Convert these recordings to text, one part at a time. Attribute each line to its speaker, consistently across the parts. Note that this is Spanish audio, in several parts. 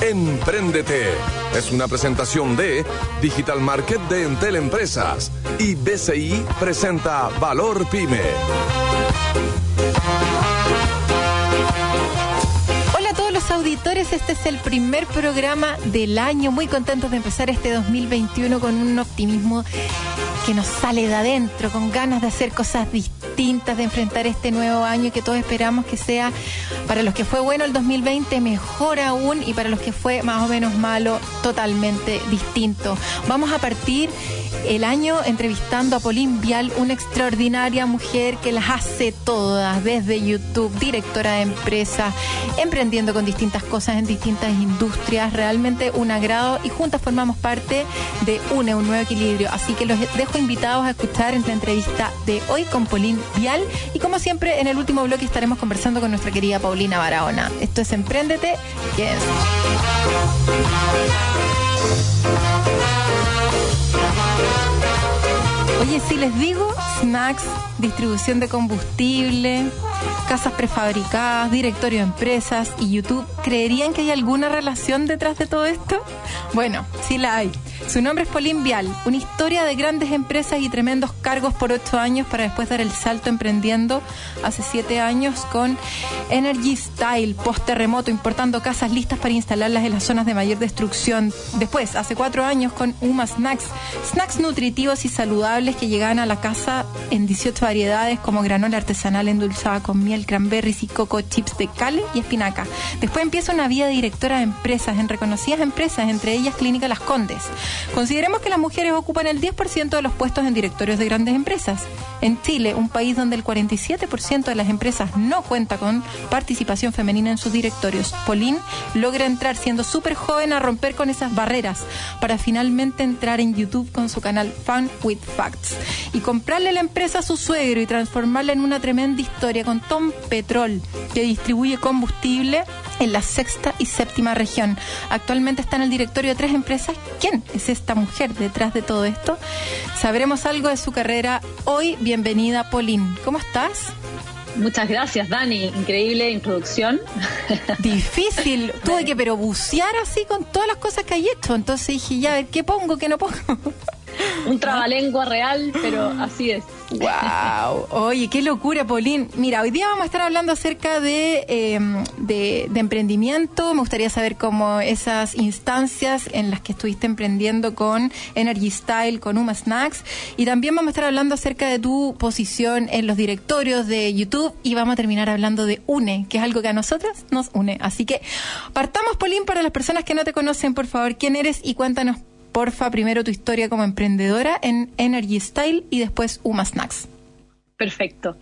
Speaker 1: Empréndete es una presentación de Digital Market de Entel Empresas y BCI presenta Valor Pyme.
Speaker 2: Hola a todos los auditores, este es el primer programa del año. Muy contentos de empezar este 2021 con un optimismo que nos sale de adentro, con ganas de hacer cosas distintas, de enfrentar este nuevo año que todos esperamos que sea, para los que fue bueno el 2020, mejor aún, y para los que fue más o menos malo, totalmente distinto. Vamos a partir el año entrevistando a Pauline Vial, una extraordinaria mujer que las hace todas, desde YouTube, directora de empresa, emprendiendo con distintas cosas en distintas industrias, realmente un agrado y juntas formamos parte de UNE, un nuevo equilibrio. Así que los dejo invitados a escuchar en entrevista de hoy con Pauline Vial y como siempre en el último bloque estaremos conversando con nuestra querida Paulina Barahona. Esto es Emprendete, que es... Oye, si les digo snacks, distribución de combustible, casas prefabricadas, directorio de empresas y YouTube, ¿creerían que hay alguna relación detrás de todo esto? Bueno, sí la hay. Su nombre es Pauline Vial, una historia de grandes empresas y tremendos cargos por ocho años para después dar el salto emprendiendo hace siete años con Energy Style, post terremoto, importando casas listas para instalarlas en las zonas de mayor destrucción. Después, hace cuatro años con Uma Snacks, snacks nutritivos y saludables que llegaban a la casa en 18 variedades como granola artesanal endulzada con miel, cranberries y coco chips de cal y espinaca. Después empieza una vida de directora de empresas en reconocidas empresas, entre ellas Clínica Las Condes. Consideremos que las mujeres ocupan el 10% de los puestos en directorios de grandes empresas. En Chile, un país donde el 47% de las empresas no cuenta con participación femenina en sus directorios, Pauline logra entrar siendo súper joven a romper con esas barreras para finalmente entrar en YouTube con su canal Fun with Facts y comprarle la empresa a su suegro y transformarla en una tremenda historia con Tom Petrol, que distribuye combustible en la sexta y séptima región. Actualmente está en el directorio de tres empresas. ¿Quién es esta mujer detrás de todo esto? Sabremos algo de su carrera hoy. Bienvenida, Pauline. ¿Cómo estás?
Speaker 3: Muchas gracias, Dani. Increíble introducción.
Speaker 2: Difícil. Tuve que pero bucear así con todas las cosas que hay hecho. Entonces dije, ya, a ver, ¿qué pongo, qué no pongo?
Speaker 3: Un trabalengua real, pero así es.
Speaker 2: Wow, oye, qué locura, Paulín. Mira, hoy día vamos a estar hablando acerca de, eh, de, de, emprendimiento. Me gustaría saber cómo esas instancias en las que estuviste emprendiendo con Energy Style, con Uma Snacks. Y también vamos a estar hablando acerca de tu posición en los directorios de YouTube. Y vamos a terminar hablando de UNE, que es algo que a nosotras nos une. Así que partamos, Paulín, para las personas que no te conocen, por favor, quién eres y cuéntanos porfa, primero tu historia como emprendedora en Energy Style y después Uma Snacks.
Speaker 3: Perfecto.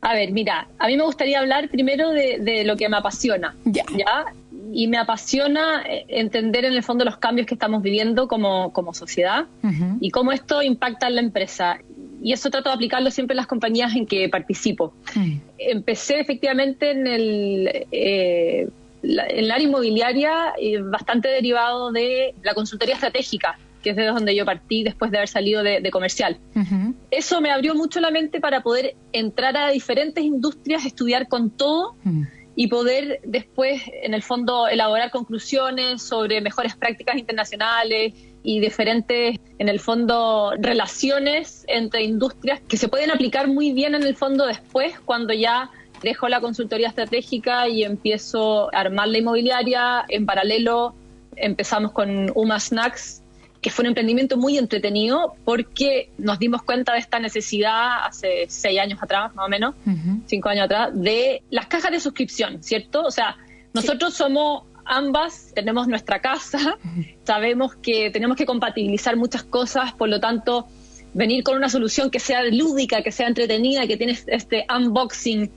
Speaker 3: A ver, mira, a mí me gustaría hablar primero de, de lo que me apasiona.
Speaker 2: Ya.
Speaker 3: ¿ya? Y me apasiona entender en el fondo los cambios que estamos viviendo como, como sociedad uh -huh. y cómo esto impacta en la empresa. Y eso trato de aplicarlo siempre en las compañías en que participo. Uh -huh. Empecé efectivamente en el... Eh, la, en el área inmobiliaria eh, bastante derivado de la consultoría estratégica, que es de donde yo partí después de haber salido de, de comercial. Uh -huh. Eso me abrió mucho la mente para poder entrar a diferentes industrias, estudiar con todo uh -huh. y poder después, en el fondo, elaborar conclusiones sobre mejores prácticas internacionales y diferentes, en el fondo, relaciones entre industrias que se pueden aplicar muy bien en el fondo después, cuando ya dejo la consultoría estratégica y empiezo a armar la inmobiliaria. En paralelo empezamos con Uma Snacks, que fue un emprendimiento muy entretenido porque nos dimos cuenta de esta necesidad hace seis años atrás, más o menos, uh -huh. cinco años atrás, de las cajas de suscripción, ¿cierto? O sea, nosotros sí. somos ambas, tenemos nuestra casa, uh -huh. sabemos que tenemos que compatibilizar muchas cosas, por lo tanto, venir con una solución que sea lúdica, que sea entretenida, que tiene este unboxing,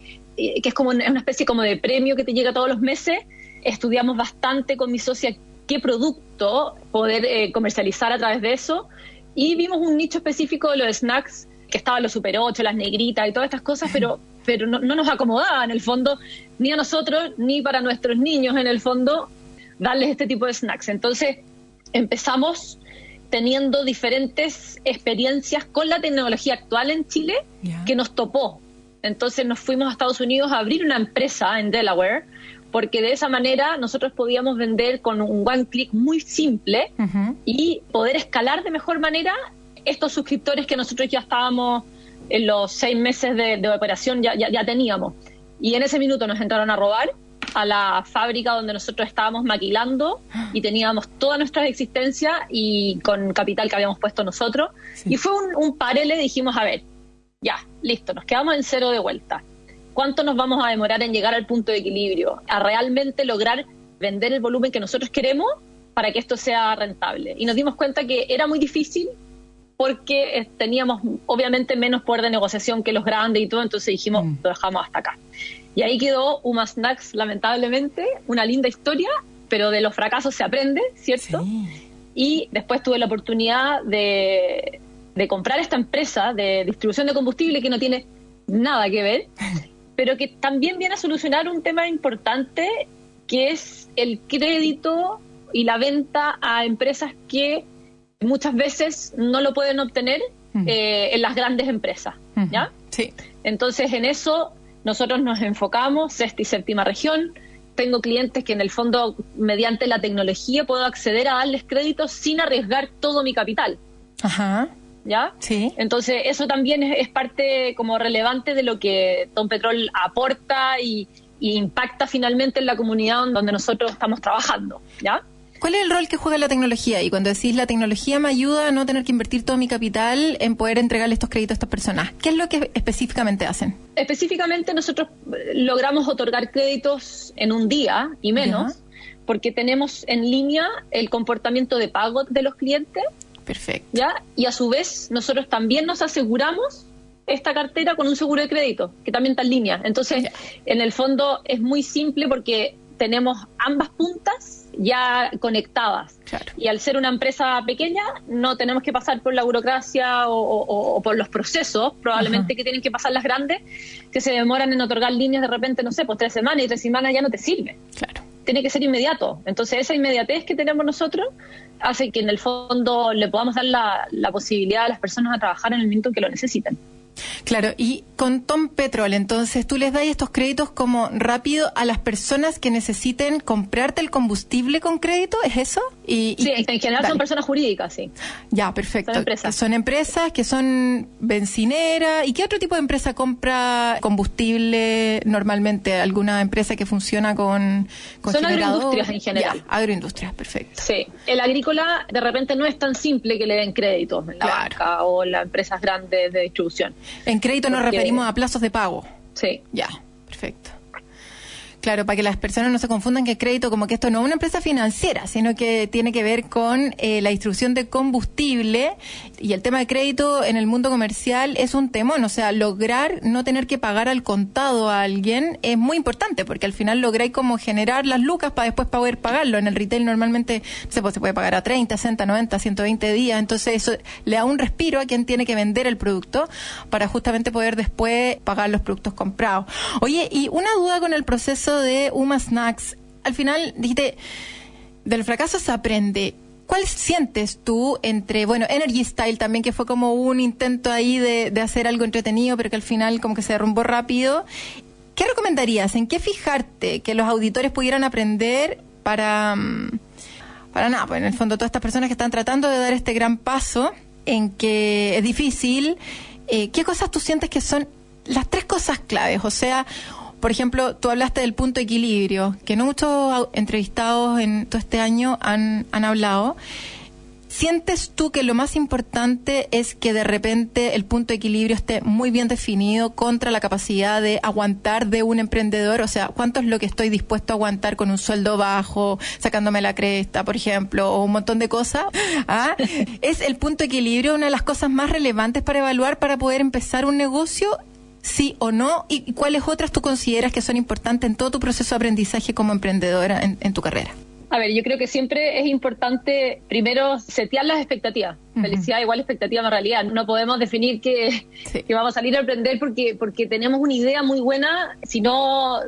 Speaker 3: que es como una especie como de premio que te llega todos los meses. Estudiamos bastante con mi socia qué producto poder eh, comercializar a través de eso y vimos un nicho específico de los snacks que estaban los Super 8, las negritas y todas estas cosas, pero, pero no, no nos acomodaba en el fondo, ni a nosotros, ni para nuestros niños en el fondo, darles este tipo de snacks. Entonces empezamos teniendo diferentes experiencias con la tecnología actual en Chile que nos topó. Entonces nos fuimos a Estados Unidos a abrir una empresa en Delaware porque de esa manera nosotros podíamos vender con un one click muy simple y poder escalar de mejor manera estos suscriptores que nosotros ya estábamos en los seis meses de, operación ya, ya, teníamos. Y en ese minuto nos entraron a robar a la fábrica donde nosotros estábamos maquilando y teníamos toda nuestra existencia y con capital que habíamos puesto nosotros. Y fue un, un parele, dijimos, a ver, ya, listo, nos quedamos en cero de vuelta. ¿Cuánto nos vamos a demorar en llegar al punto de equilibrio? A realmente lograr vender el volumen que nosotros queremos para que esto sea rentable. Y nos dimos cuenta que era muy difícil porque eh, teníamos obviamente menos poder de negociación que los grandes y todo, entonces dijimos, mm. lo dejamos hasta acá. Y ahí quedó Uma Snacks, lamentablemente, una linda historia, pero de los fracasos se aprende, ¿cierto? Y después tuve la oportunidad de, de comprar esta empresa de distribución de combustible que no tiene nada que ver, pero que también viene a solucionar un tema importante que es el crédito y la venta a empresas que muchas veces no lo pueden obtener eh, en las grandes empresas, ¿ya?
Speaker 2: Sí.
Speaker 3: Entonces, en eso nosotros nos enfocamos, sexta y séptima región. Tengo clientes que en el fondo, mediante la tecnología, puedo acceder a darles créditos sin arriesgar todo mi capital.
Speaker 2: Ajá.
Speaker 3: ¿Ya?
Speaker 2: Sí.
Speaker 3: Entonces, eso también es, parte como relevante de lo que Don Petrol aporta y, y impacta finalmente en la comunidad donde nosotros estamos trabajando, ¿ya?
Speaker 2: ¿Cuál es el rol que juega la tecnología? Y cuando decís la tecnología me ayuda a no tener que invertir todo mi capital en poder entregarle estos créditos a estas personas. ¿Qué es lo que específicamente hacen?
Speaker 3: Específicamente nosotros eh, logramos otorgar créditos en un día y menos, porque tenemos en línea el comportamiento de pago de los clientes.
Speaker 2: Perfecto.
Speaker 3: ¿ya? Y a su vez nosotros también nos aseguramos esta cartera con un seguro de crédito, que también está en línea. Entonces, en el fondo es muy simple porque tenemos ambas puntas ya conectadas. Y al ser una empresa pequeña, no tenemos que pasar por la burocracia o, por los procesos, probablemente que tienen que pasar las grandes, que se demoran en otorgar líneas de repente, no sé, pues tres semanas y tres semanas ya no te sirve.
Speaker 2: Claro.
Speaker 3: Tiene que ser inmediato. Entonces, esa inmediatez que tenemos nosotros hace que en el fondo le podamos dar la, posibilidad a las personas a trabajar en el en que lo necesitan.
Speaker 2: Claro, y con Tom Petrol, entonces tú les das estos créditos como rápido a las personas que necesiten comprarte el combustible con crédito, ¿es eso?
Speaker 3: Y, sí, en general son personas jurídicas, sí.
Speaker 2: Ya, perfecto. Son empresas. Son empresas que son bencineras. ¿Y qué otro tipo de empresa compra combustible normalmente? ¿Alguna empresa que funciona con, con
Speaker 3: Son agroindustrias en general.
Speaker 2: agroindustrias, perfecto.
Speaker 3: Sí. El agrícola de repente no es tan simple que le den créditos en la banca o las empresas grandes de distribución.
Speaker 2: En crédito nos referimos a plazos de pago.
Speaker 3: Sí.
Speaker 2: Ya, perfecto. Claro, para que las personas no se confundan que crédito como que esto no es una empresa financiera, sino que tiene que ver con eh, la distribución de combustible y el tema de crédito en el mundo comercial es un temón, o sea, lograr no tener que pagar al contado a alguien es muy importante porque al final lográis como generar las lucas para después poder pagarlo. En el retail normalmente se puede, se puede pagar a 30, 60, 90, 120 días, entonces eso le da un respiro a quien tiene que vender el producto para justamente poder después pagar los productos comprados. Oye, y una duda con el proceso de Uma Snacks, al final dijiste, del fracaso se aprende. ¿Cuál sientes tú entre, bueno, Energy Style también, que fue como un intento ahí de, hacer algo entretenido, pero que al final como que se derrumbó rápido? ¿Qué recomendarías? ¿En qué fijarte que los auditores pudieran aprender para, mm, para nada? Pues en el fondo todas estas personas que están tratando de dar este gran paso en que es difícil, eh, ¿qué cosas tú sientes que son las tres cosas claves? O sea, por ejemplo, tú hablaste del punto de equilibrio, que no muchos entrevistados en todo este año han, han hablado. ¿Sientes tú que lo más importante es que de repente el punto de equilibrio esté muy bien definido contra la capacidad de aguantar de un emprendedor? O sea, ¿cuánto es lo que estoy dispuesto a aguantar con un sueldo bajo, sacándome la cresta, por ejemplo, o un montón de cosas? ¿Ah? ¿Es el punto de equilibrio una de las cosas más relevantes para evaluar para poder empezar un negocio? Sí o no? ¿Y cuáles otras tú consideras que son importantes en todo tu proceso de aprendizaje como emprendedora en, tu carrera?
Speaker 3: A ver, yo creo que siempre es importante primero setear las expectativas. Felicidad igual expectativa más realidad. No podemos definir que, vamos a salir a emprender porque, porque tenemos una idea muy buena, sino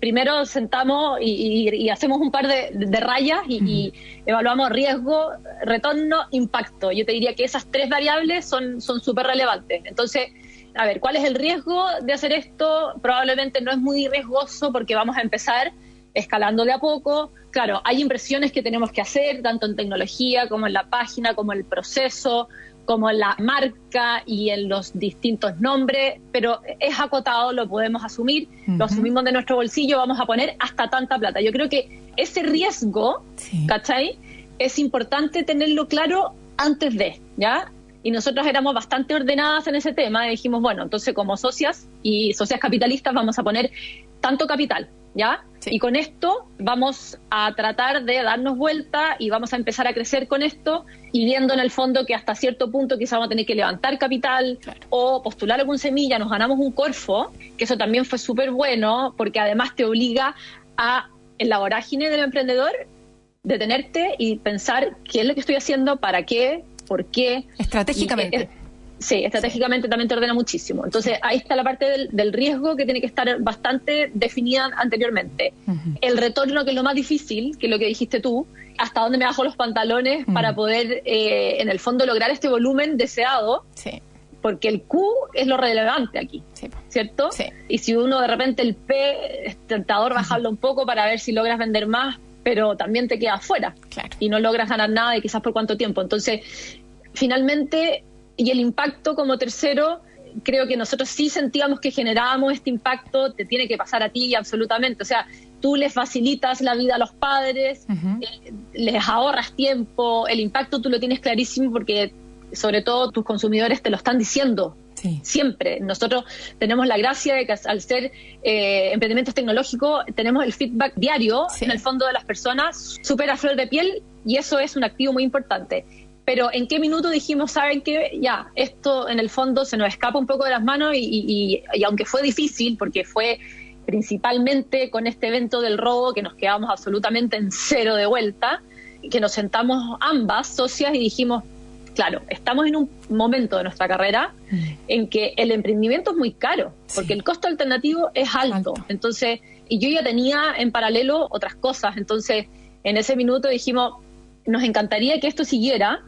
Speaker 3: primero sentamos y, hacemos un par de, rayas y, evaluamos riesgo, retorno, impacto. Yo te diría que esas tres variables son súper relevantes. Entonces, a ver, ¿cuál es el riesgo de hacer esto? Probablemente no es muy riesgoso porque vamos a empezar escalando de a poco. Claro, hay impresiones que tenemos que hacer, tanto en tecnología como en la página, como en el proceso, como en la marca y en los distintos nombres, pero es acotado, lo podemos asumir, lo asumimos de nuestro bolsillo, vamos a poner hasta tanta plata. Yo creo que ese riesgo, ¿cachai? Es importante tenerlo claro antes de, ¿ya? Y nosotros éramos bastante ordenadas en ese tema y dijimos, bueno, entonces como socias y socias capitalistas vamos a poner tanto capital, ¿ya? Y con esto vamos a tratar de darnos vuelta y vamos a empezar a crecer con esto y viendo en el fondo que hasta cierto punto quizás vamos a tener que levantar capital o postular algún semilla, nos ganamos un corfo, que eso también fue súper bueno porque además te obliga a, en la vorágine del emprendedor, detenerte y pensar qué es lo que estoy haciendo, para qué, por qué.
Speaker 2: Estratégicamente.
Speaker 3: Sí, estratégicamente también te ordena muchísimo. Entonces, ahí está la parte del, riesgo que tiene que estar bastante definida anteriormente. El retorno, que es lo más difícil, que es lo que dijiste tú, hasta dónde me bajo los pantalones para poder, eh, en el fondo, lograr este volumen deseado. Sí. Porque el Q es lo relevante aquí, ¿cierto? Sí. Y si uno de repente el P es tentador bajarlo un poco para ver si logras vender más, pero también te quedas fuera claro. Y no logras ganar nada y quizás por cuánto tiempo. Entonces, finalmente y el impacto como tercero, creo que nosotros sí sentíamos que generábamos este impacto, te tiene que pasar a ti absolutamente. O sea, tú les facilitas la vida a los padres, eh, les ahorras tiempo, el impacto tú lo tienes clarísimo porque sobre todo tus consumidores te lo están diciendo. Siempre. Nosotros tenemos la gracia de que al ser eh, emprendimientos tecnológicos tenemos el feedback diario en el fondo de las personas, súper a flor de piel y eso es un activo muy importante pero en qué minuto dijimos, saben que ya, esto en el fondo se nos escapa un poco de las manos y, aunque fue difícil, porque fue principalmente con este evento del robo que nos quedamos absolutamente en cero de vuelta, que nos sentamos ambas socias y dijimos, claro, estamos en un momento de nuestra carrera mm. en que el emprendimiento es muy caro, porque el costo alternativo es alto. Entonces, y yo ya tenía en paralelo otras cosas, entonces en ese minuto dijimos, nos encantaría que esto siguiera,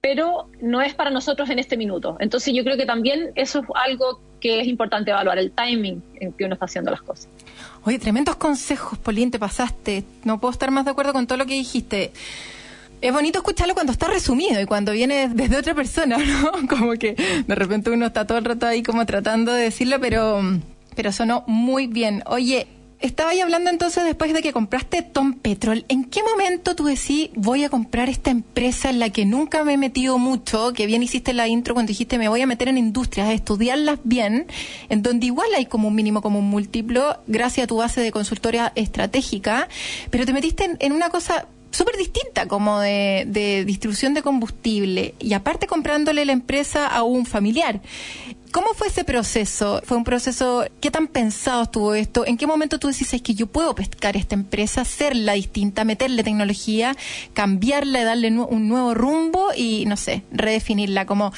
Speaker 3: pero no es para nosotros en este minuto. Entonces yo creo que también eso es algo que es importante evaluar, el timing en que uno está haciendo las cosas.
Speaker 2: Oye, tremendos consejos, Polín, te pasaste. No puedo estar más de acuerdo con todo lo que dijiste. Es bonito escucharlo cuando está resumido y cuando viene desde otra persona, ¿no? Como que de repente uno está todo el rato ahí como tratando de decirlo, pero, pero sonó muy bien. Oye, estaba ahí hablando entonces después de que compraste Tom Petrol. ¿En qué momento tú decís voy a comprar esta empresa en la que nunca me he metido mucho? Que bien hiciste la intro cuando dijiste me voy a meter en industrias, a estudiarlas bien, en donde igual hay como un mínimo, como un múltiplo, gracias a tu base de consultoría estratégica, pero te metiste en, una cosa súper distinta, como de, de, distribución de combustible, y aparte comprándole la empresa a un familiar. ¿Cómo fue ese proceso? ¿Fue un proceso, qué tan pensado estuvo esto? ¿En qué momento tú decís, que yo puedo pescar esta empresa, hacerla distinta, meterle tecnología, cambiarla, darle un nuevo rumbo y, no sé, redefinirla como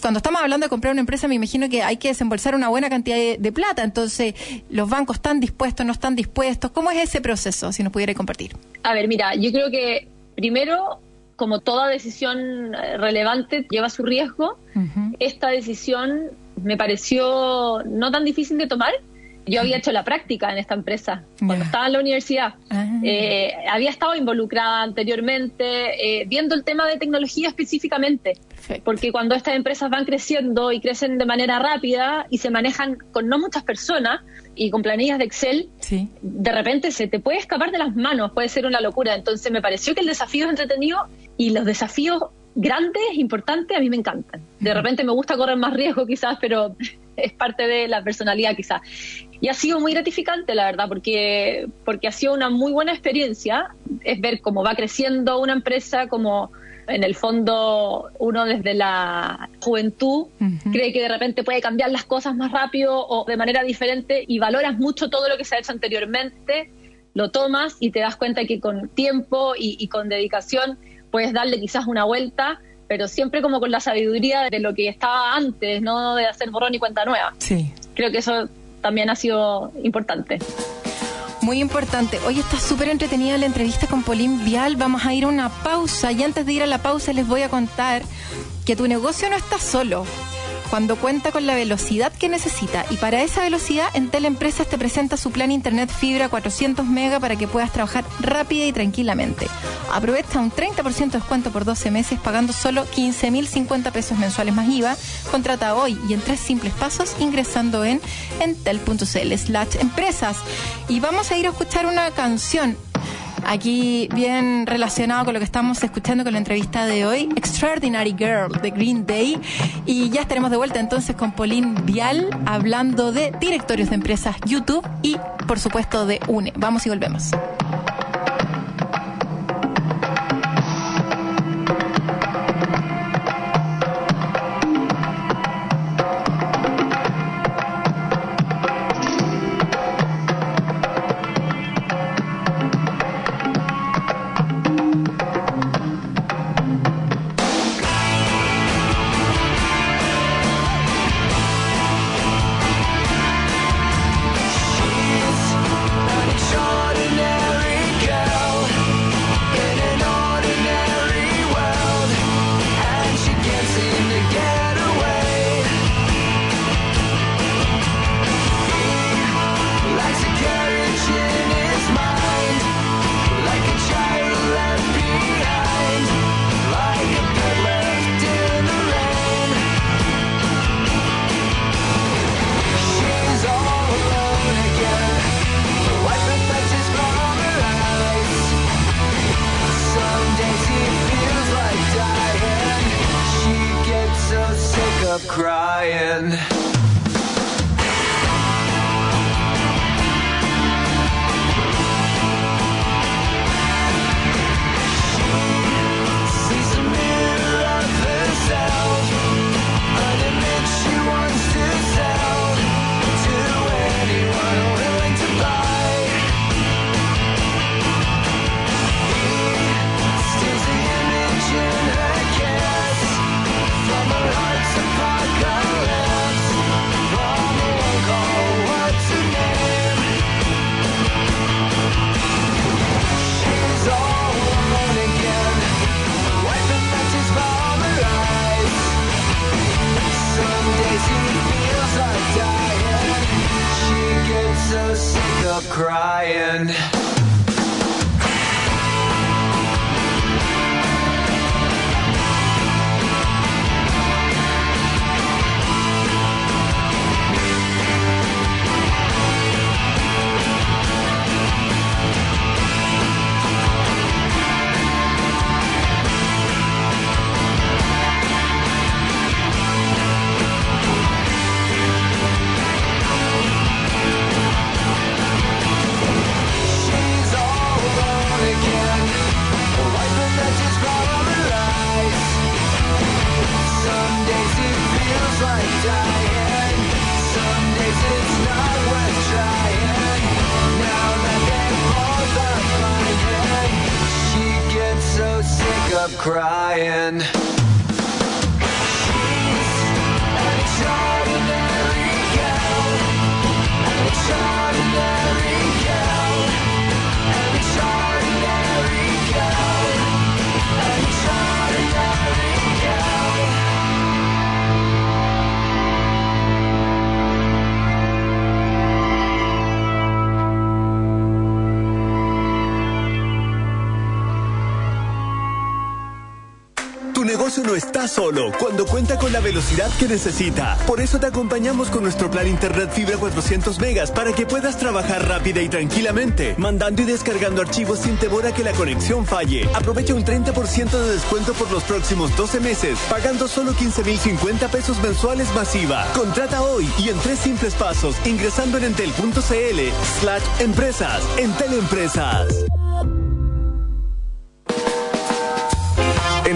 Speaker 2: cuando estamos hablando de comprar una empresa, me imagino que hay que desembolsar una buena cantidad de, plata. Entonces, ¿los bancos están dispuestos, no están dispuestos? ¿Cómo es ese proceso, si nos pudiera compartir?
Speaker 3: A ver, mira, yo creo que primero como toda decisión eh, relevante lleva su riesgo, esta decisión me pareció no tan difícil de tomar. Yo había hecho la práctica en esta empresa cuando estaba en la universidad. Ah. Eh, había estado involucrada anteriormente eh, viendo el tema de tecnología específicamente. Porque cuando estas empresas van creciendo y crecen de manera rápida y se manejan con no muchas personas y con planillas de Excel, de repente se te puede escapar de las manos, puede ser una locura. Entonces me pareció que el desafío es entretenido y los desafíos grandes, importantes, a mí me encantan. De repente me gusta correr más riesgo quizás, pero es parte de la personalidad quizás. Y ha sido muy gratificante, la verdad, porque, porque ha sido una muy buena experiencia, es ver cómo va creciendo una empresa, cómo en el fondo uno desde la juventud cree que de repente puede cambiar las cosas más rápido o de manera diferente y valoras mucho todo lo que se ha hecho anteriormente, lo tomas y te das cuenta que con tiempo y, con dedicación puedes darle quizás una vuelta pero siempre como con la sabiduría de lo que estaba antes, no de hacer borrón y cuenta nueva.
Speaker 4: Sí.
Speaker 3: Creo que eso también ha sido importante.
Speaker 4: Muy importante. Hoy está súper entretenida la entrevista con Paulín Vial. Vamos a ir a una pausa y antes de ir a la pausa les voy a contar que tu negocio no está solo cuando cuenta con la velocidad que necesita. Y para esa velocidad, Entel Empresas te presenta su plan Internet Fibra 400 Mega para que puedas trabajar rápida y tranquilamente. Aprovecha un 30% de descuento por 12 meses pagando solo 15.050 pesos mensuales más IVA. Contrata hoy y en tres simples pasos ingresando en entel.cl slash empresas. Y vamos a ir a escuchar una canción aquí bien relacionado con lo que estamos escuchando con la entrevista de hoy, Extraordinary Girl de Green Day. Y ya estaremos de vuelta entonces con Pauline Vial hablando de directorios de empresas YouTube y por supuesto de UNE. Vamos y volvemos.
Speaker 5: Está solo cuando cuenta con la velocidad que necesita. Por eso te acompañamos con nuestro plan Internet Fibra 400 megas para que puedas trabajar rápida y tranquilamente, mandando y descargando archivos sin temor a que la conexión falle. Aprovecha un 30% de descuento por los próximos 12 meses, pagando solo 15.050 pesos mensuales masiva. Contrata hoy y en tres simples pasos, ingresando en entel.cl slash empresas. Entel Empresas.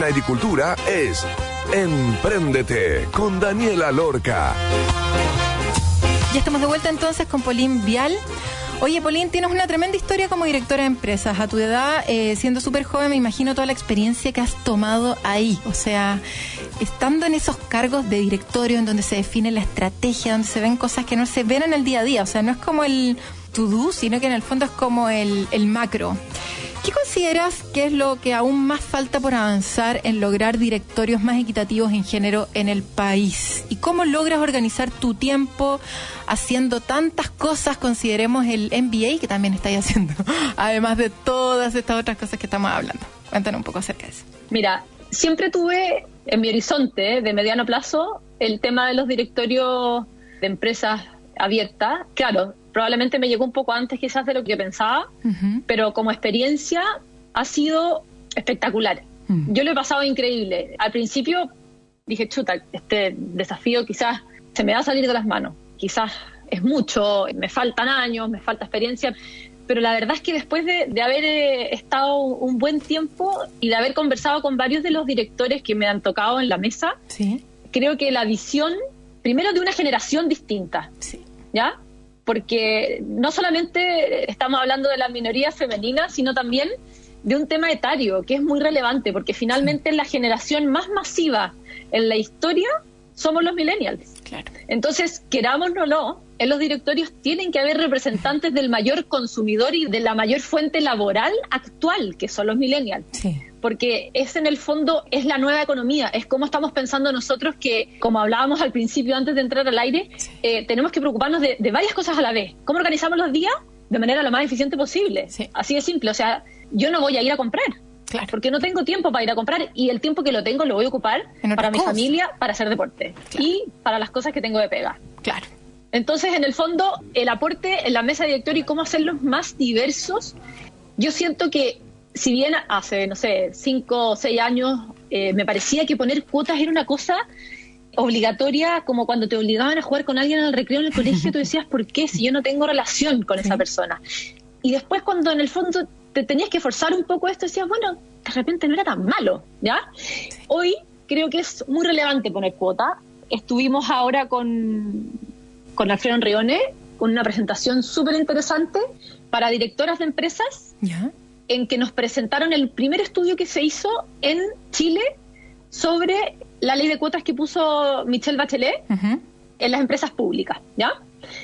Speaker 1: En agricultura es Empréndete con Daniela Lorca.
Speaker 4: Ya estamos de vuelta entonces con Polín Vial.
Speaker 2: Oye, Pauline, tienes una tremenda historia como directora de empresas. A tu edad, eh, siendo súper joven, me imagino toda la experiencia que has tomado ahí. O sea, estando en esos cargos de directorio en donde se define la estrategia, donde se ven cosas que no se ven en el día a día. O sea, no es como el to-do, sino que en el fondo es como el macro. ¿Qué consideras que es lo que aún más falta por avanzar en lograr directorios más equitativos en género en el país? ¿Y cómo logras organizar tu tiempo haciendo tantas cosas? Consideremos el MBA que también estáis haciendo, además de todas estas otras cosas que estamos hablando. Cuéntanos un poco acerca de eso.
Speaker 3: Mira, siempre tuve en mi horizonte de mediano plazo el tema de los directorios de empresas abiertas. Claro, probablemente me llegó un poco antes quizás de lo que yo pensaba, pero como experiencia ha sido espectacular. Yo lo he pasado increíble. Al principio dije, chuta, este desafío quizás se me va a salir de las manos, quizás es mucho, me faltan años, me falta experiencia, pero la verdad es que después de, haber eh, estado un buen tiempo y de haber conversado con varios de los directores que me han tocado en la mesa, creo que la visión, primero de una generación distinta, ¿ya? Porque no solamente estamos hablando de las minorías femeninas, sino también de un tema etario que es muy relevante, porque finalmente la generación más masiva en la historia somos los millennials. Entonces, querámoslo o no, en los directorios tienen que haber representantes del mayor consumidor y de la mayor fuente laboral actual, que son los millennials. Porque es en el fondo, es la nueva economía, es como estamos pensando nosotros que, como hablábamos al principio antes de entrar al aire, eh, tenemos que preocuparnos de, varias cosas a la vez. ¿Cómo organizamos los días? De manera lo más eficiente posible. Así de simple. O sea, yo no voy a ir a comprar. Porque no tengo tiempo para ir a comprar y el tiempo que lo tengo lo voy a ocupar para mi familia, para hacer deporte y para las cosas que tengo de pega.
Speaker 2: Claro.
Speaker 3: Entonces, en el fondo, el aporte en la mesa directorio y cómo hacerlos más diversos, yo siento que si bien hace, no sé, cinco o seis años eh, me parecía que poner cuotas era una cosa obligatoria, como cuando te obligaban a jugar con alguien en el recreo en el colegio, tú decías, ¿por qué? Si yo no tengo relación con esa persona. Y después cuando en el fondo te tenías que forzar un poco esto, decías, bueno, de repente no era tan malo, ¿ya? Hoy creo que es muy relevante poner cuota. Estuvimos ahora con con Alfredo Enrione, con una presentación súper interesante para directoras de empresas, en que nos presentaron el primer estudio que se hizo en Chile sobre la ley de cuotas que puso Michelle Bachelet en las empresas públicas, ¿ya?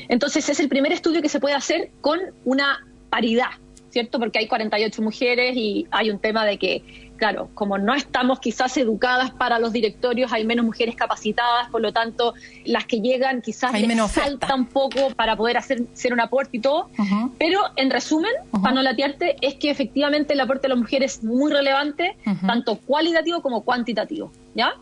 Speaker 3: Entonces es el primer estudio que se puede hacer con una paridad, ¿cierto? Porque hay 48 mujeres y hay un tema de que claro, como no estamos quizás educadas para los directorios, hay menos mujeres capacitadas, por lo tanto, las que llegan quizás
Speaker 2: hay
Speaker 3: les falta un poco para poder hacer ser un aporte y todo. Pero en resumen, para no latearte, es que efectivamente el aporte de las mujeres es muy relevante, tanto cualitativo como cuantitativo. ¿Ya?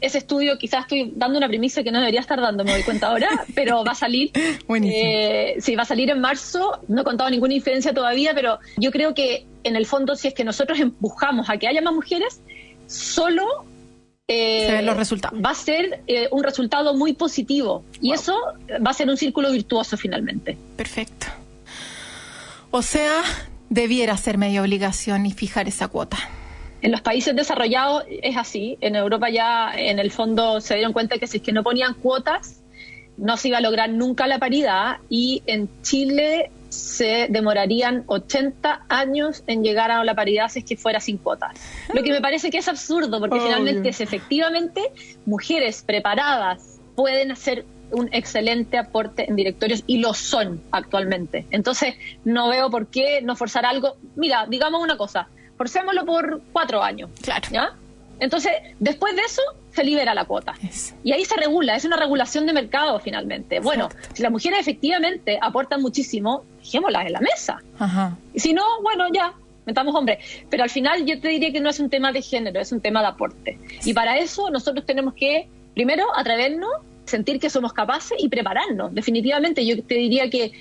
Speaker 3: Ese estudio quizás estoy dando una premisa que no debería estar dando, me doy cuenta ahora, pero va a salir. Eh, sí, va a salir en marzo. No he contado ninguna diferencia todavía, pero yo creo que en el fondo, si es que nosotros empujamos a que haya más mujeres, solo
Speaker 2: eh, los resultados.
Speaker 3: va a ser eh, un resultado muy positivo y eso va a ser un círculo virtuoso finalmente.
Speaker 2: Perfecto. O sea, debiera ser media obligación y fijar esa cuota.
Speaker 3: En los países desarrollados es así. En Europa ya en el fondo se dieron cuenta que si es que no ponían cuotas no se iba a lograr nunca la paridad y en Chile se demorarían 80 años en llegar a la paridad si es que fuera sin cuotas. Lo que me parece que es absurdo, porque finalmente es efectivamente mujeres preparadas pueden hacer un excelente aporte en directorios y lo son actualmente. Entonces, no veo por qué no forzar algo. Mira, digamos una cosa, forcémoslo por cuatro años.
Speaker 2: Claro.
Speaker 3: ¿ya? Entonces, después de eso, se libera la cuota. Y ahí se regula, es una regulación de mercado finalmente. Bueno, si las mujeres efectivamente aportan muchísimo, dejémoslas en la mesa. Y si no, bueno, ya, metamos hombres. Pero al final yo te diría que no es un tema de género, es un tema de aporte. Y para eso nosotros tenemos que, primero, atrevernos, sentir que somos capaces y prepararnos. Definitivamente, yo te diría que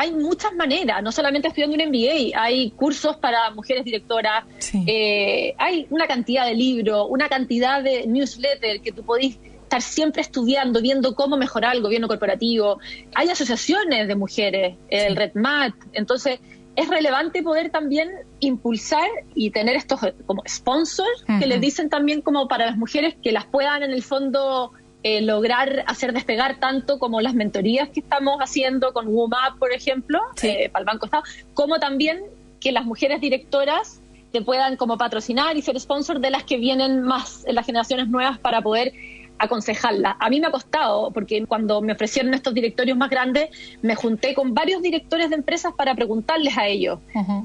Speaker 3: hay muchas maneras, no solamente estudiando un MBA, hay cursos para mujeres directoras, eh, hay una cantidad de libros, una cantidad de newsletters que tú podés estar siempre estudiando, viendo cómo mejorar el gobierno corporativo. Hay asociaciones de mujeres, el RedMat, entonces es relevante poder también impulsar y tener estos como sponsors que les dicen también como para las mujeres que las puedan en el fondo eh, lograr hacer despegar tanto como las mentorías que estamos haciendo con WOMAP, por ejemplo, eh, para el Banco Estado, como también que las mujeres directoras te puedan como patrocinar y ser sponsor de las que vienen más en las generaciones nuevas para poder aconsejarla. A mí me ha costado, porque cuando me ofrecieron estos directorios más grandes, me junté con varios directores de empresas para preguntarles a ellos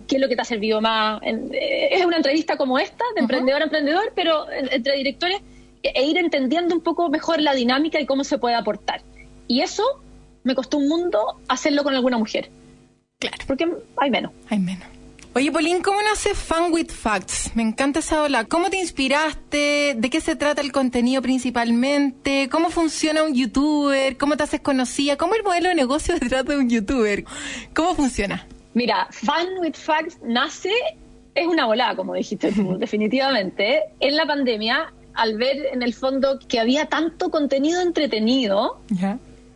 Speaker 3: qué es lo que te ha servido más. Eh, es una entrevista como esta, de emprendedor a emprendedor, pero entre directores, e, ir entendiendo un poco mejor la dinámica y cómo se puede aportar. Y eso me costó un mundo hacerlo con alguna mujer.
Speaker 2: Claro.
Speaker 3: Porque hay menos.
Speaker 2: Hay menos. Oye, Pauline, ¿cómo nace Fun with Facts? Me encanta esa ola. ¿Cómo te inspiraste? ¿De qué se trata el contenido principalmente? ¿Cómo funciona un youtuber? ¿Cómo te haces conocida? ¿Cómo el modelo de negocio se trata de un youtuber? ¿Cómo funciona?
Speaker 3: Mira, Fun with Facts nace, es una volada, como dijiste tú, definitivamente. En la pandemia, al ver en el fondo que había tanto contenido entretenido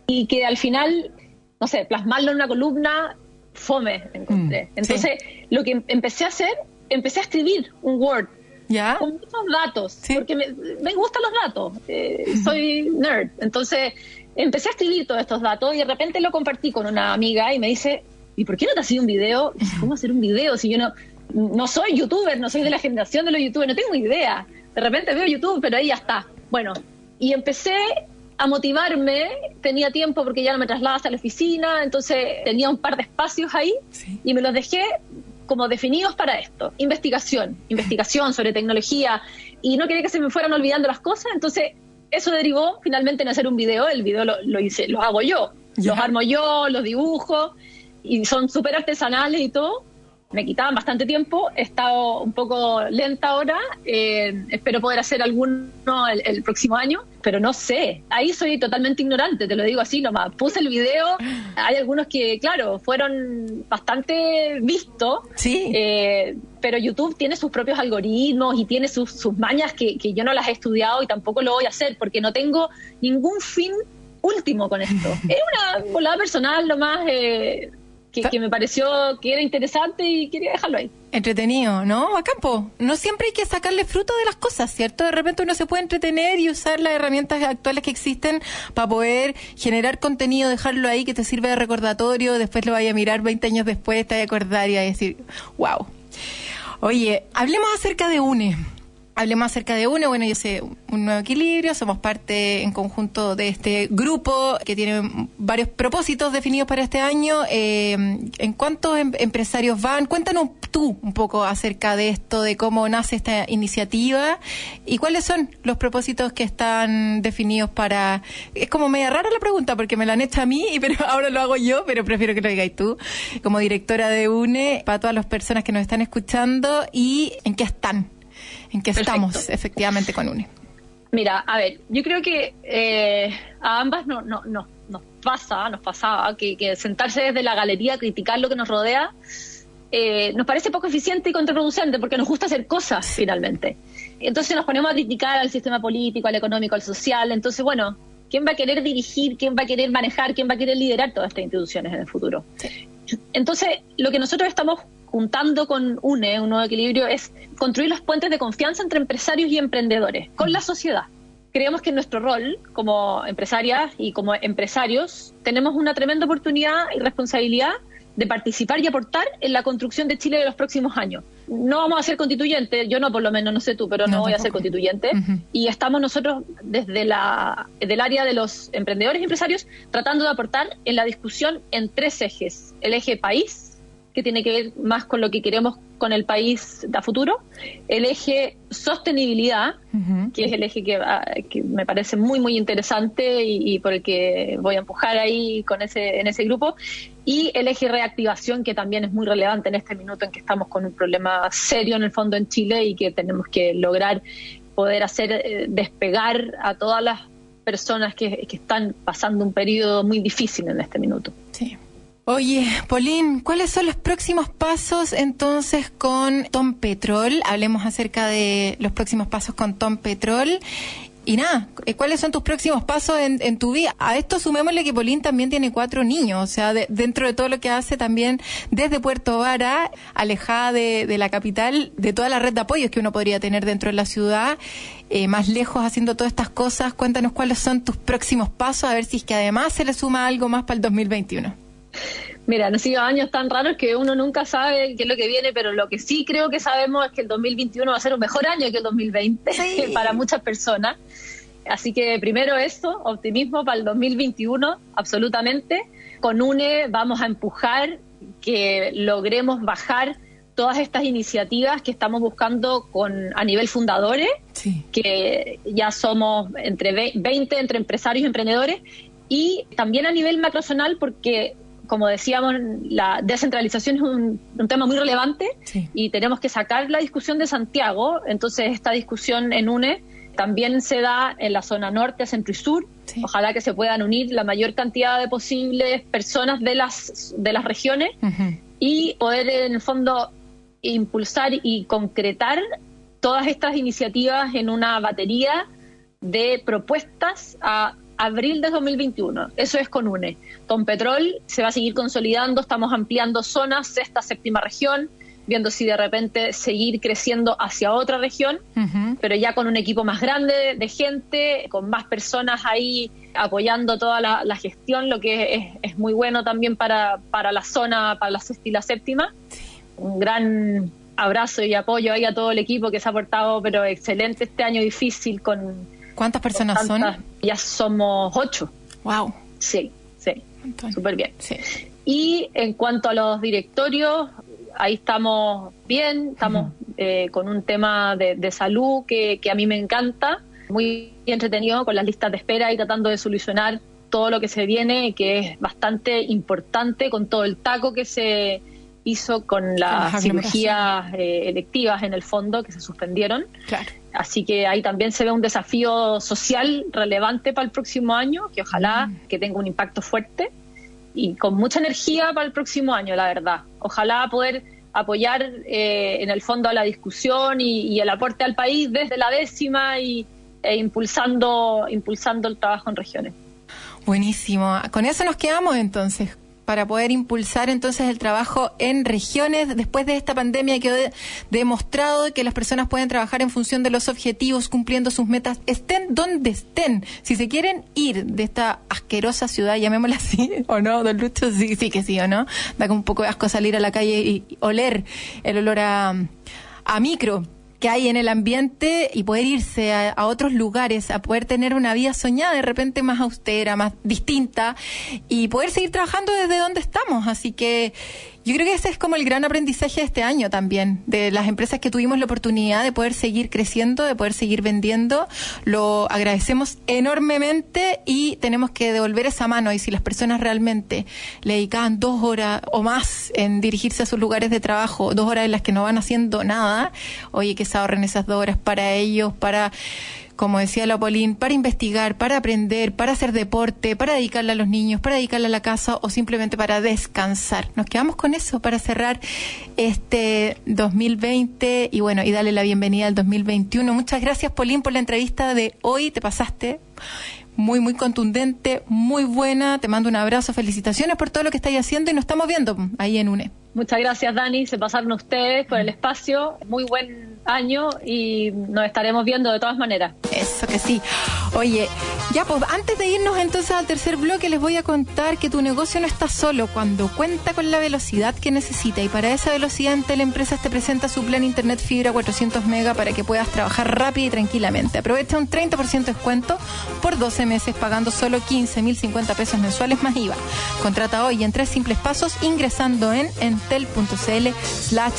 Speaker 3: y que al final, no sé, plasmarlo en una columna fome, encontré. Mm, Entonces, lo que empecé a hacer, empecé a escribir un Word.
Speaker 2: ¿Ya?
Speaker 3: Con muchos datos, porque me, gustan los datos, eh, soy nerd. Entonces, empecé a escribir todos estos datos y de repente lo compartí con una amiga y me dice, ¿y por qué no te has hecho un video? ¿Cómo hacer un video si yo no, no soy youtuber, no soy de la generación de los youtubers, no tengo idea? De repente veo YouTube, pero ahí ya está. Bueno, y empecé a motivarme, tenía tiempo porque ya no me trasladaba hasta la oficina, entonces tenía un par de espacios ahí y me los dejé como definidos para esto. Investigación, investigación sobre tecnología. Y no quería que se me fueran olvidando las cosas, entonces eso derivó finalmente en hacer un video, el video lo, hice, lo hago yo, los armo yo, los dibujo y son súper artesanales y todo me quitaban bastante tiempo, he estado un poco lenta ahora, eh, espero poder hacer alguno el, próximo año, pero no sé, ahí soy totalmente ignorante, te lo digo así nomás, puse el video, hay algunos que, claro, fueron bastante vistos,
Speaker 2: sí.
Speaker 3: Eh, pero YouTube tiene sus propios algoritmos y tiene sus, sus mañas que, que yo no las he estudiado y tampoco lo voy a hacer porque no tengo ningún fin último con esto. Es una volada personal nomás. Eh, que, me pareció que era interesante y quería dejarlo ahí.
Speaker 2: Entretenido, ¿no? A campo. No siempre hay que sacarle fruto de las cosas, ¿cierto? De repente uno se puede entretener y usar las herramientas actuales que existen para poder generar contenido, dejarlo ahí que te sirve de recordatorio, después lo vaya a mirar 20 años después, te vaya a acordar y a decir, wow. Oye, hablemos acerca de UNE hablemos acerca de uno. Bueno, yo sé un nuevo equilibrio, somos parte en conjunto de este grupo que tiene varios propósitos definidos para este año. Eh, ¿En cuántos em-, empresarios van? Cuéntanos tú un poco acerca de esto, de cómo nace esta iniciativa y cuáles son los propósitos que están definidos para... Es como media rara la pregunta porque me la han hecho a mí, pero ahora lo hago yo, pero prefiero que lo digáis tú, como directora de UNE, para todas las personas que nos están escuchando y en qué están en qué estamos efectivamente con UNE.
Speaker 3: Mira, a ver, yo creo que eh, a ambas no, no, no, nos pasa, nos pasaba que, sentarse desde la galería a criticar lo que nos rodea eh, nos parece poco eficiente y contraproducente porque nos gusta hacer cosas finalmente. Entonces nos ponemos a criticar al sistema político, al económico, al social. Entonces, bueno, ¿quién va a querer dirigir, quién va a querer manejar, quién va a querer liderar todas estas instituciones en el futuro? Entonces, lo que nosotros estamos juntando con UNE, un nuevo equilibrio, es construir los puentes de confianza entre empresarios y emprendedores, con la sociedad. Creemos que en nuestro rol como empresarias y como empresarios tenemos una tremenda oportunidad y responsabilidad de participar y aportar en la construcción de Chile de los próximos años. No vamos a ser constituyentes, yo no por lo menos, no sé tú, pero no, voy a ser constituyente. Y estamos nosotros desde la, del área de los emprendedores y empresarios tratando de aportar en la discusión en tres ejes. El eje país, que tiene que ver más con lo que queremos con el país a futuro, el eje sostenibilidad, que es el eje ah, que, me parece muy, muy interesante y, por el que voy a empujar ahí con ese, en ese grupo, y el eje reactivación, que también es muy relevante en este minuto en que estamos con un problema serio en el fondo en Chile y que tenemos que lograr poder hacer eh, despegar a todas las personas que, que están pasando un periodo muy difícil en este minuto.
Speaker 2: Sí. Oye, Pauline, ¿cuáles son los próximos pasos entonces con Tom Petrol? Hablemos acerca de los próximos pasos con Tom Petrol y nada, eh, ¿cuáles son tus próximos pasos en, tu vida? A esto sumémosle que Polín también tiene cuatro niños, o sea, dentro de todo lo que hace también desde Puerto Vara, alejada de, la capital, de toda la red de apoyos que uno podría tener dentro de la ciudad, eh, más lejos haciendo todas estas cosas. Cuéntanos cuáles son tus próximos pasos, a ver si es que además se le suma algo más para el 2021.
Speaker 3: Mira, han sido años tan raros que uno nunca sabe qué es lo que viene, pero lo que sí creo que sabemos es que el 2021 va a ser un mejor año que el 2020 para muchas personas. Así que primero eso, optimismo para el 2021, absolutamente. Con UNE vamos a empujar que logremos bajar todas estas iniciativas que estamos buscando con a nivel fundadores, que ya somos entre 20 entre empresarios y emprendedores, y también a nivel macrozonal porque como decíamos, la descentralización es un, tema muy relevante y tenemos que sacar la discusión de Santiago. Entonces, esta discusión en UNE también se da en la zona norte, centro y sur. Ojalá que se puedan unir la mayor cantidad de posibles personas de las, de las regiones y poder, en el fondo, impulsar y concretar todas estas iniciativas en una batería de propuestas a abril de 2021. Eso es con UNE. Con Petrol se va a seguir consolidando, estamos ampliando zonas, sexta, séptima región, viendo si de repente seguir creciendo hacia otra región, pero ya con un equipo más grande de gente, con más personas ahí apoyando toda la, gestión, lo que es, muy bueno también para, para la zona, para la sexta y la séptima. Un gran abrazo y apoyo ahí a todo el equipo que se ha portado, pero excelente este año difícil con
Speaker 2: ¿Cuántas personas son?
Speaker 3: Ya somos ocho.
Speaker 2: Wow.
Speaker 3: Sí, sí. Súper bien. Sí. Y en cuanto a los directorios, ahí estamos bien, estamos eh, con un tema de, salud que, que, a mí me encanta, muy entretenido con las listas de espera y tratando de solucionar todo lo que se viene, que es bastante importante con todo el taco que se hizo con las cirugías eh, electivas en el fondo que se suspendieron. Claro. Así que ahí también se ve un desafío social relevante para el próximo año, que ojalá mm. que tenga un impacto fuerte y con mucha energía para el próximo año, la verdad. Ojalá poder apoyar eh, en el fondo a la discusión y, el aporte al país desde la décima y, e impulsando, impulsando el trabajo en regiones.
Speaker 2: Buenísimo. Con eso nos quedamos entonces para poder impulsar entonces el trabajo en regiones. Después de esta pandemia quedó demostrado que las personas pueden trabajar en función de los objetivos, cumpliendo sus metas, estén donde estén. Si se quieren ir de esta asquerosa ciudad, llamémosla así, o no, don Lucho, sí, sí que sí o no, da un poco de asco salir a la calle y oler el olor a, a micro que hay en el ambiente y poder irse a, otros lugares, a poder tener una vida soñada de repente más austera, más distinta y poder seguir trabajando desde donde estamos. Así que yo creo que ese es como el gran aprendizaje de este año también, de las empresas que tuvimos la oportunidad de poder seguir creciendo, de poder seguir vendiendo. Lo agradecemos enormemente y tenemos que devolver esa mano. Y si las personas realmente le dedicaban dos horas o más en dirigirse a sus lugares de trabajo, dos horas en las que no van haciendo nada, oye, que se ahorren esas dos horas para ellos, para como decía la Polín, para investigar, para aprender, para hacer deporte, para dedicarle a los niños, para dedicarle a la casa o simplemente para descansar. Nos quedamos con eso para cerrar este 2020 y bueno, y darle la bienvenida al 2021. Muchas gracias, Polín, por la entrevista de hoy. Te pasaste muy, muy contundente, muy buena. Te mando un abrazo, felicitaciones por todo lo que estáis haciendo y nos estamos viendo ahí en UNE.
Speaker 3: Muchas gracias, Dani. Se pasaron ustedes por el espacio. Muy buen año y nos estaremos viendo de todas maneras.
Speaker 2: Eso que sí. Oye, ya pues antes de irnos entonces al tercer bloque les voy a contar que tu negocio no está solo cuando cuenta con la velocidad que necesita y para esa velocidad en Teleempresas te presenta su plan Internet Fibra 400 Mega para que puedas trabajar rápido y tranquilamente. Aprovecha un 30% de descuento por 12 meses pagando solo 15.050 pesos mensuales más IVA. Contrata hoy en tres simples pasos ingresando en entel.cl slash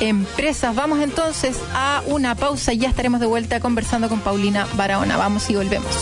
Speaker 2: empresas. Vamos entonces a una pausa y ya estaremos de vuelta conversando con Paulina Barahona. Vamos y volvemos.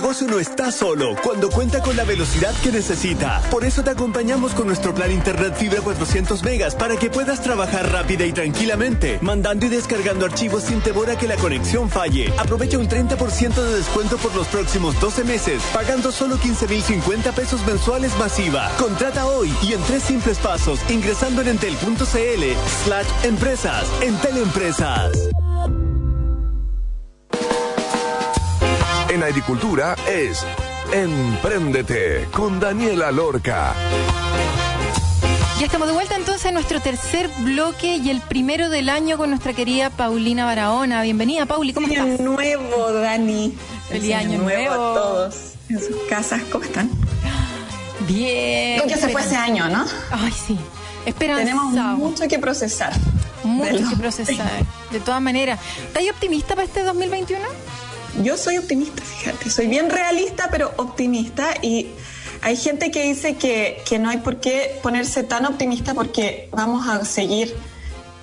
Speaker 5: Negocio no está solo cuando cuenta con la velocidad que necesita. Por eso te acompañamos con nuestro plan Internet Fibra 400 megas para que puedas trabajar rápida y tranquilamente, mandando y descargando archivos sin temor a que la conexión falle. Aprovecha un 30% de descuento por los próximos 12 meses, pagando solo 15.050 pesos mensuales masiva. Contrata hoy y en tres simples pasos, ingresando en entel.cl slash empresas. Entel Empresas.
Speaker 1: En agricultura es Empréndete con Daniela Lorca.
Speaker 2: Ya estamos de vuelta entonces en nuestro tercer bloque y el primero del año con nuestra querida Paulina Barahona. Bienvenida, Pauli, ¿cómo
Speaker 6: Feliz
Speaker 2: estás?
Speaker 6: año nuevo, Dani.
Speaker 2: Feliz año nuevo.
Speaker 6: a todos en sus casas. ¿Cómo están?
Speaker 2: Bien.
Speaker 6: Creo que se fue ese año, ¿no?
Speaker 2: Ay, sí. Esperanzado.
Speaker 6: Tenemos mucho que procesar.
Speaker 2: Mucho que procesar. De todas maneras. ¿Estás optimista para este 2021?
Speaker 6: Yo soy optimista, fíjate. Soy bien realista, pero optimista. Y hay gente que dice que, que no hay por qué ponerse tan optimista porque vamos a seguir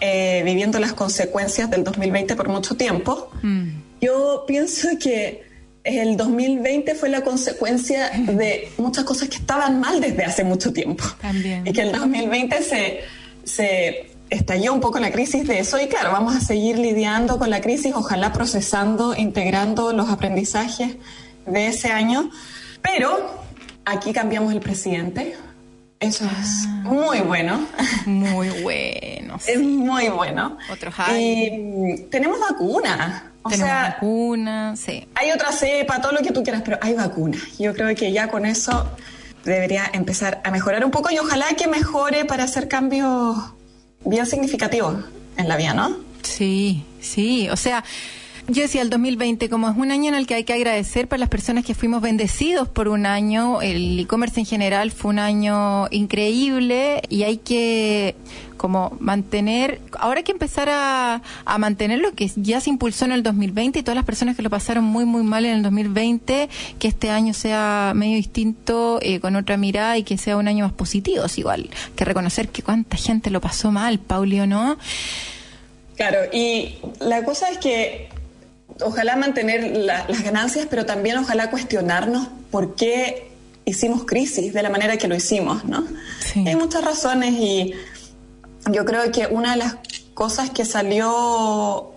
Speaker 6: eh, viviendo las consecuencias del 2020 por mucho tiempo.
Speaker 2: Mm.
Speaker 6: Yo pienso que el 2020 fue la consecuencia de muchas cosas que estaban mal desde hace mucho tiempo.
Speaker 2: También.
Speaker 6: Y que el 2020 se, se estalló un poco la crisis de eso y claro, vamos a seguir lidiando con la crisis, ojalá procesando, integrando los aprendizajes de ese año. Pero aquí cambiamos el presidente. Eso es muy bueno.
Speaker 2: Muy bueno. sí.
Speaker 6: Es muy bueno.
Speaker 2: Otro high.
Speaker 6: Y tenemos vacuna. O
Speaker 2: Tenemos
Speaker 6: sea,
Speaker 2: vacuna, sí.
Speaker 6: hay otra cepa, todo lo que tú quieras, pero hay vacuna. Yo creo que ya con eso debería empezar a mejorar un poco y ojalá que mejore para hacer cambios bien significativos en la vida, ¿no?
Speaker 2: Sí, sí. O sea, yo decía el 2020 como es un año en el que hay que agradecer para las personas que fuimos bendecidos por un año. El e-commerce en general fue un año increíble y hay que como mantener, ahora hay que empezar a, mantener lo que ya se impulsó en el 2020 y todas las personas que lo pasaron muy, muy mal en el 2020, que este año sea medio distinto, eh, con otra mirada y que sea un año más positivo. Es igual que reconocer que cuánta gente lo pasó mal, Pauli, ¿o no?
Speaker 6: Claro, y la cosa es que ojalá mantener la- las ganancias, pero también ojalá cuestionarnos por qué hicimos crisis de la manera que lo hicimos, ¿no?
Speaker 2: Sí.
Speaker 6: Hay muchas razones y yo creo que una de las cosas que salió,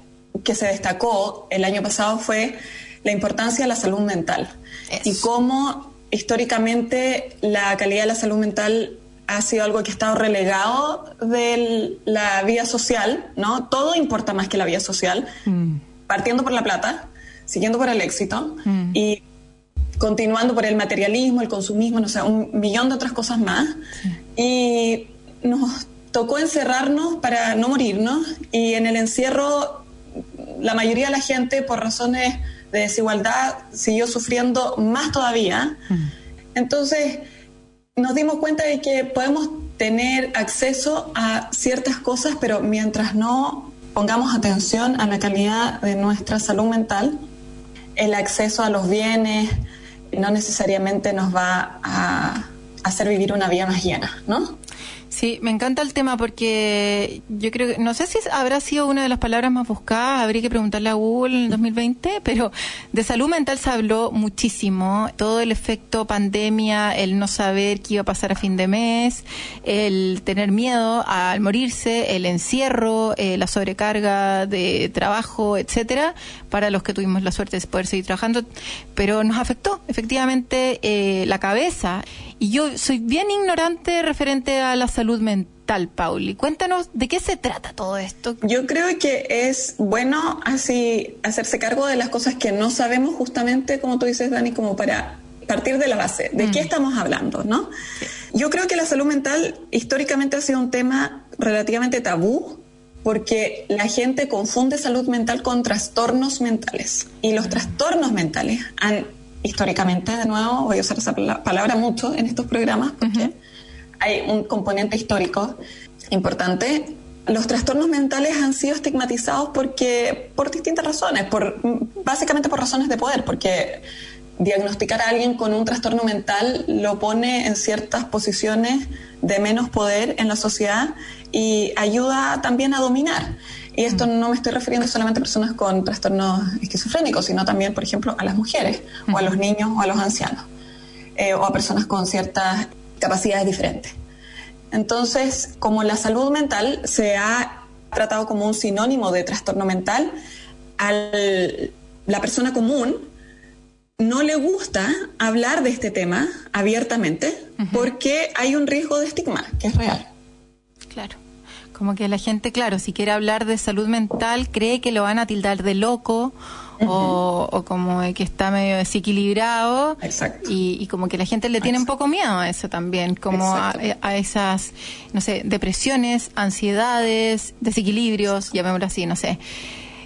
Speaker 6: que se destacó el año pasado fue la importancia de la salud mental
Speaker 2: Eso.
Speaker 6: y cómo históricamente la calidad de la salud mental ha sido algo que ha estado relegado de la vida social, ¿no? Todo importa más que la vida social, partiendo por la plata, siguiendo por el éxito
Speaker 2: Mm.
Speaker 6: y continuando por el materialismo, el consumismo, no sé, un millón de otras cosas más. Y nos tocó encerrarnos para no morirnos y en el encierro la mayoría de la gente por razones de desigualdad siguió sufriendo más todavía. Entonces nos dimos cuenta de que podemos tener acceso a ciertas cosas, pero mientras no pongamos atención a la calidad de nuestra salud mental, el acceso a los bienes no necesariamente nos va a hacer vivir una vida más llena, ¿no?
Speaker 2: Sí, me encanta el tema porque yo creo que, no sé si habrá sido una de las palabras más buscadas, habría que preguntarle a Google en el 2020, pero de salud mental se habló muchísimo, todo el efecto pandemia, el no saber qué iba a pasar a fin de mes, el tener miedo al morirse, el encierro, eh, la sobrecarga de trabajo, etcétera, para los que tuvimos la suerte de poder seguir trabajando, pero nos afectó efectivamente eh, la cabeza. Y yo soy bien ignorante referente a la salud mental, Pauli. Cuéntanos de qué se trata todo esto.
Speaker 6: Yo creo que es bueno así hacerse cargo de las cosas que no sabemos justamente, como tú dices, Dani, como para partir de la base, de qué estamos hablando, ¿no? Yo creo que la salud mental históricamente ha sido un tema relativamente tabú porque la gente confunde salud mental con trastornos mentales y los trastornos mentales han históricamente, de nuevo, voy a usar esa pala- palabra mucho en estos programas porque hay un componente histórico importante. Los trastornos mentales han sido estigmatizados porque por distintas razones, por básicamente por razones de poder, porque diagnosticar a alguien con un trastorno mental lo pone en ciertas posiciones de menos poder en la sociedad y ayuda también a dominar. Y esto no me estoy refiriendo solamente a personas con trastornos esquizofrénicos, sino también, por ejemplo, a las mujeres, o a los niños, o a los ancianos, eh, o a personas con ciertas capacidades diferentes. Entonces, como la salud mental se ha tratado como un sinónimo de trastorno mental, a la persona común no le gusta hablar de este tema abiertamente porque hay un riesgo de estigma que es real.
Speaker 2: Claro. Como que la gente, claro, si quiere hablar de salud mental, cree que lo van a tildar de loco o, como que está medio desequilibrado.
Speaker 6: Exacto.
Speaker 2: Y, como que la gente le tiene un poco miedo a eso también, como a, esas, no sé, depresiones, ansiedades, desequilibrios, llamémoslo así, no sé.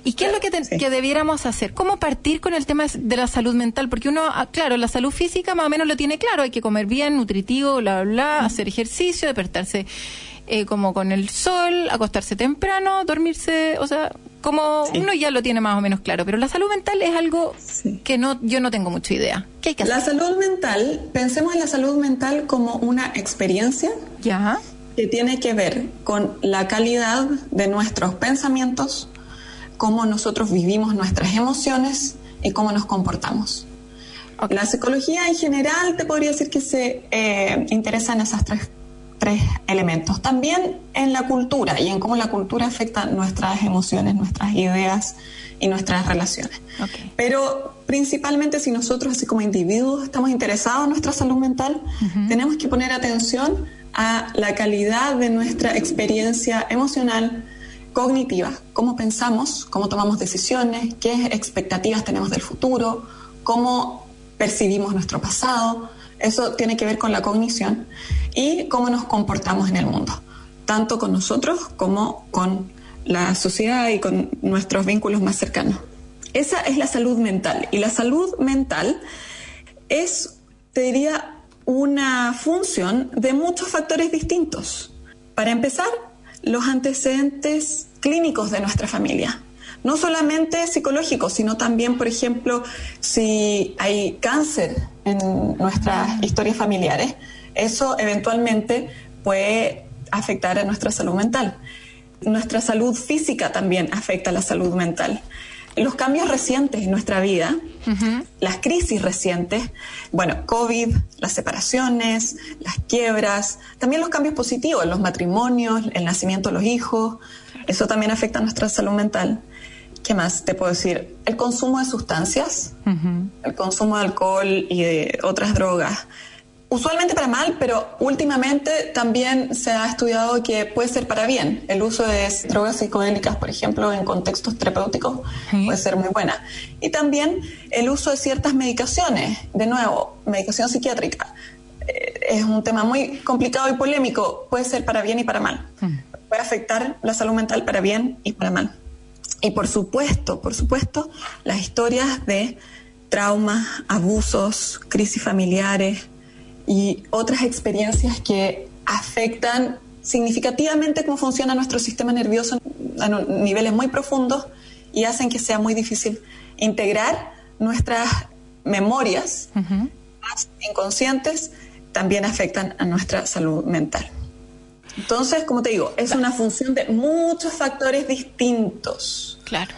Speaker 2: ¿Y qué es lo que, que, debiéramos hacer? ¿Cómo partir con el tema de la salud mental? Porque uno, ah, claro, la salud física más o menos lo tiene claro, hay que comer bien, nutritivo, bla, bla, bla, hacer ejercicio, despertarse eh, como con el sol, acostarse temprano, dormirse, o sea, como uno ya lo tiene más o menos claro, pero la salud mental es algo que no yo no tengo mucha idea. ¿Qué hay que hacer?
Speaker 6: La salud mental, pensemos en la salud mental como una experiencia
Speaker 2: ya
Speaker 6: que tiene que ver con la calidad de nuestros pensamientos, cómo nosotros vivimos nuestras emociones y cómo nos comportamos. La psicología en general te podría decir que se eh, interesa en esas tres tres elementos. También en la cultura y en cómo la cultura afecta nuestras emociones, nuestras ideas y nuestras relaciones. Pero principalmente si nosotros, así como individuos, estamos interesados en nuestra salud mental, tenemos que poner atención a la calidad de nuestra experiencia emocional, cognitiva, cómo pensamos, cómo tomamos decisiones, qué expectativas tenemos del futuro, cómo percibimos nuestro pasado. Eso tiene que ver con la cognición y cómo nos comportamos en el mundo, tanto con nosotros como con la sociedad y con nuestros vínculos más cercanos. Esa es la salud mental y la salud mental es, te diría, una función de muchos factores distintos. Para empezar, los antecedentes clínicos de nuestra familia. No solamente psicológicos, sino también, por ejemplo, si hay cáncer en nuestras historias familiares, eso eventualmente puede afectar a nuestra salud mental. Nuestra salud física también afecta a la salud mental. Los cambios recientes en nuestra vida, las crisis recientes, bueno, COVID, las separaciones, las quiebras, también los cambios positivos, los matrimonios, el nacimiento de los hijos, eso también afecta a nuestra salud mental. ¿Qué más te puedo decir? El consumo de sustancias, el consumo de alcohol y de otras drogas, usualmente para mal, pero últimamente también se ha estudiado que puede ser para bien. El uso de drogas psicodélicas, por ejemplo, en contextos terapéuticos, puede ser muy buena. Y también el uso de ciertas medicaciones, de nuevo, medicación psiquiátrica. Eh, es un tema muy complicado y polémico, puede ser para bien y para mal. Puede afectar la salud mental para bien y para mal. Y por supuesto, por supuesto, las historias de traumas, abusos, crisis familiares, y otras experiencias que afectan significativamente cómo funciona nuestro sistema nervioso a niveles muy profundos y hacen que sea muy difícil integrar nuestras memorias más inconscientes, también afectan a nuestra salud mental. Entonces, como te digo, es una función de muchos factores distintos.
Speaker 2: Claro.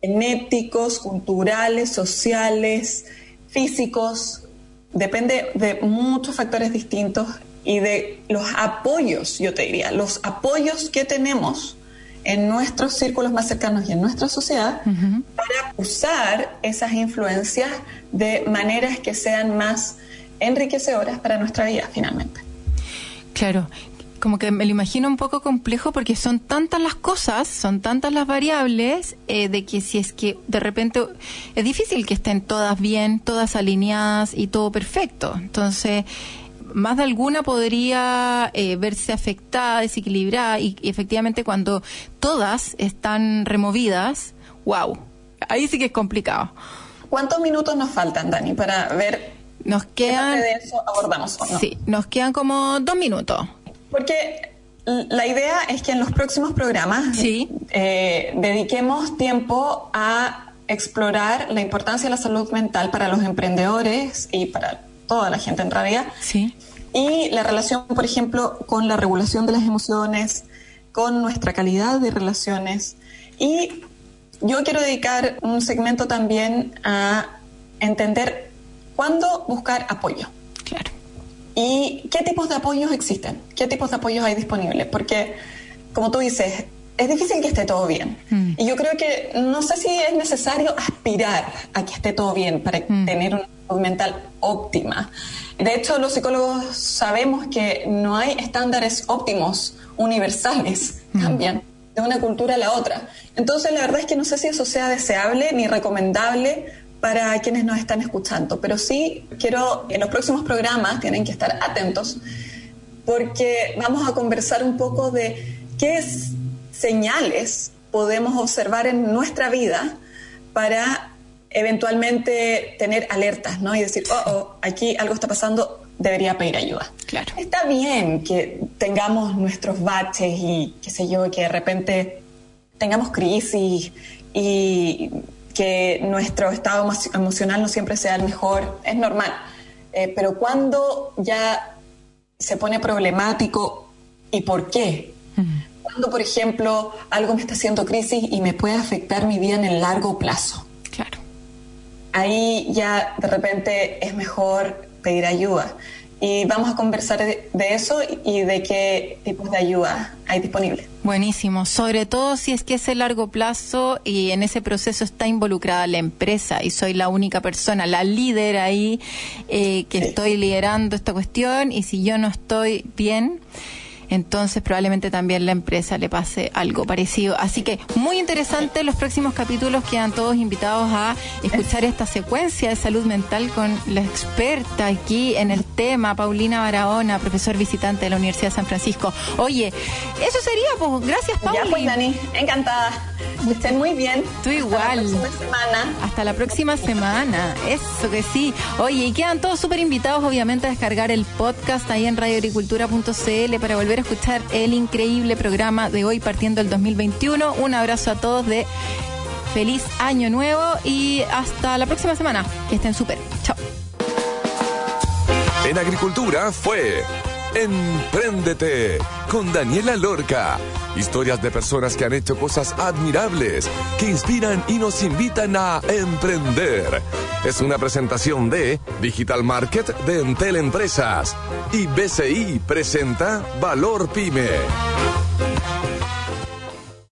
Speaker 6: Genéticos, culturales, sociales, físicos, depende de muchos factores distintos y de los apoyos, yo te diría, los apoyos que tenemos en nuestros círculos más cercanos y en nuestra sociedad para usar esas influencias de maneras que sean más enriquecedoras para nuestra vida finalmente.
Speaker 2: Claro, como que me lo imagino un poco complejo porque son tantas las cosas, son tantas las variables, eh, de que si es que de repente es difícil que estén todas bien, todas alineadas y todo perfecto. Entonces, más de alguna podría eh, verse afectada, desequilibrada y, efectivamente cuando todas están removidas, wow, ahí sí que es complicado.
Speaker 6: ¿Cuántos minutos nos faltan, Dani, para ver
Speaker 2: nos quedan,
Speaker 6: de eso abordamos
Speaker 2: Sí, nos quedan como dos minutos.
Speaker 6: Porque la idea es que en los próximos programas eh, dediquemos tiempo a explorar la importancia de la salud mental para los emprendedores y para toda la gente en realidad.
Speaker 2: Sí.
Speaker 6: Y la relación, por ejemplo, con la regulación de las emociones, con nuestra calidad de relaciones Y yo quiero dedicar un segmento también a entender cuándo buscar apoyo.
Speaker 2: Claro.
Speaker 6: ¿Y qué tipos de apoyos existen? ¿Qué tipos de apoyos hay disponibles? Porque, como tú dices, es difícil que esté todo bien. Mm. Y yo creo que no sé si es necesario aspirar a que esté todo bien para mm. tener una salud mental óptima. De hecho, los psicólogos sabemos que no hay estándares óptimos universales, mm. cambian de una cultura a la otra. Entonces, la verdad es que no sé si eso sea deseable ni recomendable para quienes nos están escuchando, pero sí quiero, en los próximos programas tienen que estar atentos porque vamos a conversar un poco de qué señales podemos observar en nuestra vida para eventualmente tener alertas, ¿no? Y decir, oh, oh, aquí algo está pasando, debería pedir ayuda.
Speaker 2: Claro.
Speaker 6: Está bien que tengamos nuestros baches y qué sé yo, que de repente tengamos crisis y que nuestro estado emocional no siempre sea el mejor, es normal. Eh, pero cuando ya se pone problemático y por qué. Cuando, por ejemplo, algo me está haciendo crisis y me puede afectar mi vida en el largo plazo.
Speaker 2: Claro.
Speaker 6: Ahí ya de repente es mejor pedir ayuda y vamos a conversar de, eso y de qué tipos de ayuda hay disponible.
Speaker 2: Buenísimo, sobre todo si es que es el largo plazo y en ese proceso está involucrada la empresa y soy la única persona, la líder ahí eh, que estoy liderando esta cuestión y si yo no estoy bien, entonces probablemente también la empresa le pase algo parecido. Así que muy interesante, los próximos capítulos quedan todos invitados a escuchar esta secuencia de salud mental con la experta aquí en el tema, Paulina Barahona, profesor visitante de la Universidad de San Francisco. Oye, eso sería, pues gracias Paulina.
Speaker 6: Ya pues Dani, encantada. Estén muy bien.
Speaker 2: Tú igual.
Speaker 6: Hasta la próxima semana.
Speaker 2: Hasta la próxima semana. Eso que sí. Oye, y quedan todos súper invitados, obviamente, a descargar el podcast ahí en radioagricultura.cl para escuchar el increíble programa de hoy partiendo el 2021. Un abrazo a todos de feliz año nuevo y hasta la próxima semana. Que estén súper. Chao.
Speaker 1: En Agricultura fue Empréndete con Daniela Lorca. Historias de personas que han hecho cosas admirables, que inspiran y nos invitan a emprender. Es una presentación de Digital Market de Entel Empresas y BCI presenta Valor Pyme.